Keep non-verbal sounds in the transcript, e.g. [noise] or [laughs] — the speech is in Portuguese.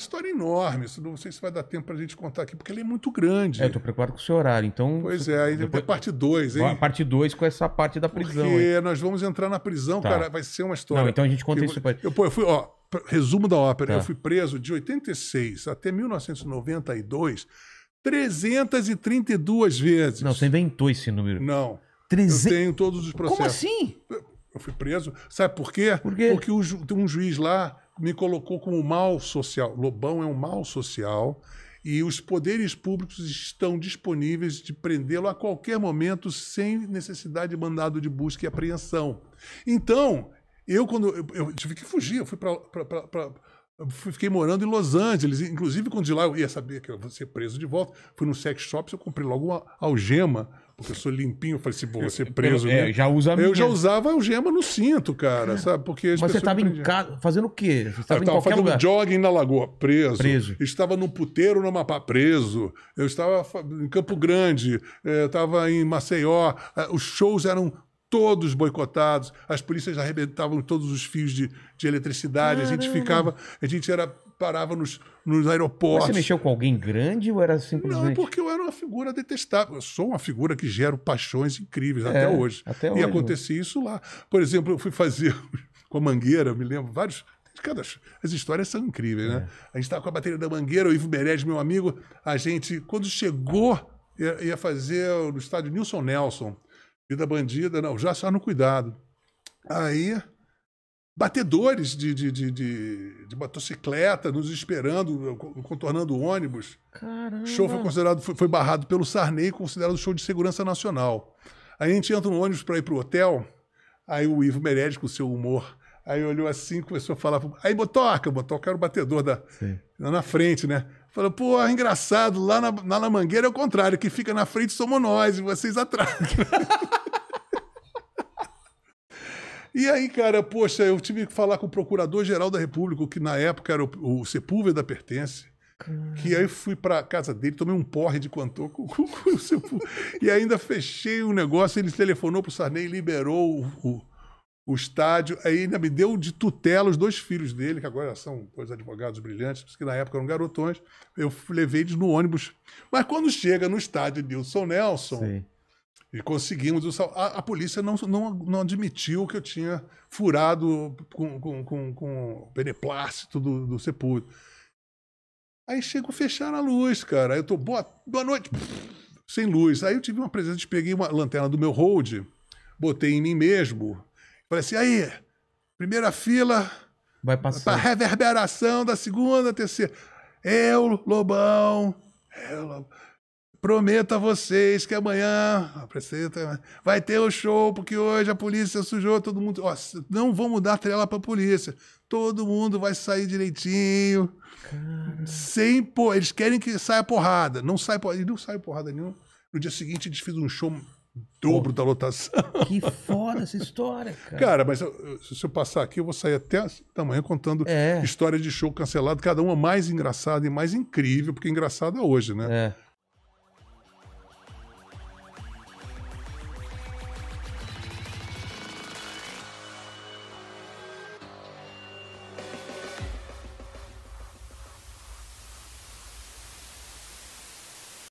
história é enorme. Isso não sei se vai dar tempo pra gente contar aqui, porque ele é muito grande. É, eu tô preocupado com o seu horário, então. Pois é, aí Depois- depois... parte 2, A hein? parte 2 com essa parte da prisão. Porque nós vamos entrar na prisão, Tá. cara, vai ser uma história. Não, então a gente conta Eu- isso depois. Eu, pô, eu fui, ó, resumo da ópera. Tá. Eu fui preso de 86 até 1992 332 vezes. Não, você inventou esse número. Não. Eu 300. tenho todos os processos. Como assim? Eu fui preso. Sabe por quê? Por quê? Porque um juiz lá me colocou como mal social. Lobão é um mal social e os poderes públicos estão disponíveis de prendê-lo a qualquer momento sem necessidade de mandado de busca e apreensão. Então, eu quando eu, eu tive que fugir, eu fui para Fiquei morando em Los Angeles, inclusive quando de lá eu ia saber que eu ia ser preso de volta. Fui no sex shop, eu comprei logo uma algema, porque eu sou limpinho. Eu falei assim, vou ser preso. É, né? já usa a Eu já usava algema no cinto, cara, sabe? Porque as Mas você estava em casa fazendo o quê? Você Eu estava em estava fazendo lugar. jogging na lagoa, preso. Preso. Estava no puteiro no Amapá, preso. Eu estava em Campo Grande, eh, eu estava em Maceió. Eh, Os shows eram todos boicotados. As polícias arrebentavam todos os fios de, de eletricidade. A gente Caramba. ficava, a gente era parava nos, nos Mas aeroportos. você mexeu com alguém grande ou era Não, simplesmente. é porque eu era uma figura detestável. Eu sou uma figura que gera paixões incríveis É, até hoje. até e hoje. acontecia isso lá. Por exemplo, eu fui fazer [laughs] com a Mangueira, me lembro, vários. Cada, as histórias são incríveis, né? A gente estava com a bateria da Mangueira, o Ivo Meirelles, meu amigo, a gente, quando chegou, ia, ia fazer no estádio Nilson Nelson, Vida Bandida, não, já só no cuidado. Aí, batedores de, de, de, de, de motocicleta nos esperando, contornando o ônibus. Caramba. O show foi considerado, foi, foi barrado pelo Sarney, considerado show de segurança nacional. Aí a gente entra no ônibus para ir pro hotel, aí o Ivo Meirelles, com seu humor, aí olhou assim, começou a falar, aí Botoca, Botoca era o batedor da, Sim. lá na frente, né? Falou, pô, engraçado, lá na, lá na Mangueira é o contrário, que fica na frente somos nós e vocês atrás. [laughs] E aí, cara, poxa, eu tive que falar com o Procurador-Geral da República, que na época era o, o Sepúlveda Pertence, que aí fui pra casa dele, tomei um porre de quantor com, [laughs] com, com o Sepúlveda, e ainda fechei o negócio, ele telefonou pro Sarney, liberou o, o, o estádio, aí ainda me deu de tutela os dois filhos dele, que agora são dois advogados brilhantes, que na época eram garotões, eu levei eles no ônibus. Mas quando chega no estádio Nilson Nelson, Sim. E conseguimos o sal... a, a polícia não, não, não admitiu que eu tinha furado com, com, com, com o beneplácito do, do sepulcro. Aí chego a fechar a luz, cara. Aí eu tô, boa, boa noite, sem luz. Aí eu tive uma presença, peguei uma lanterna do meu hold, botei em mim mesmo. Falei assim, aí, primeira fila, Vai passar. reverberação da segunda, terceira. Eu, Lobão, eu, Lobão, prometo a vocês que amanhã vai ter o show, porque hoje a polícia sujou todo mundo. Ó, não vamos dar trela para a polícia. Todo mundo vai sair direitinho. Sem pô, eles querem que saia porrada. Não sai porrada. E não sai porrada nenhuma. No dia seguinte, a gente fez um show dobro da lotação. Que foda essa história, cara. Cara, mas eu- se eu passar aqui, eu vou sair até da manhã contando É. histórias de show cancelado, cada uma mais engraçada e mais incrível, porque engraçado é hoje, né? É.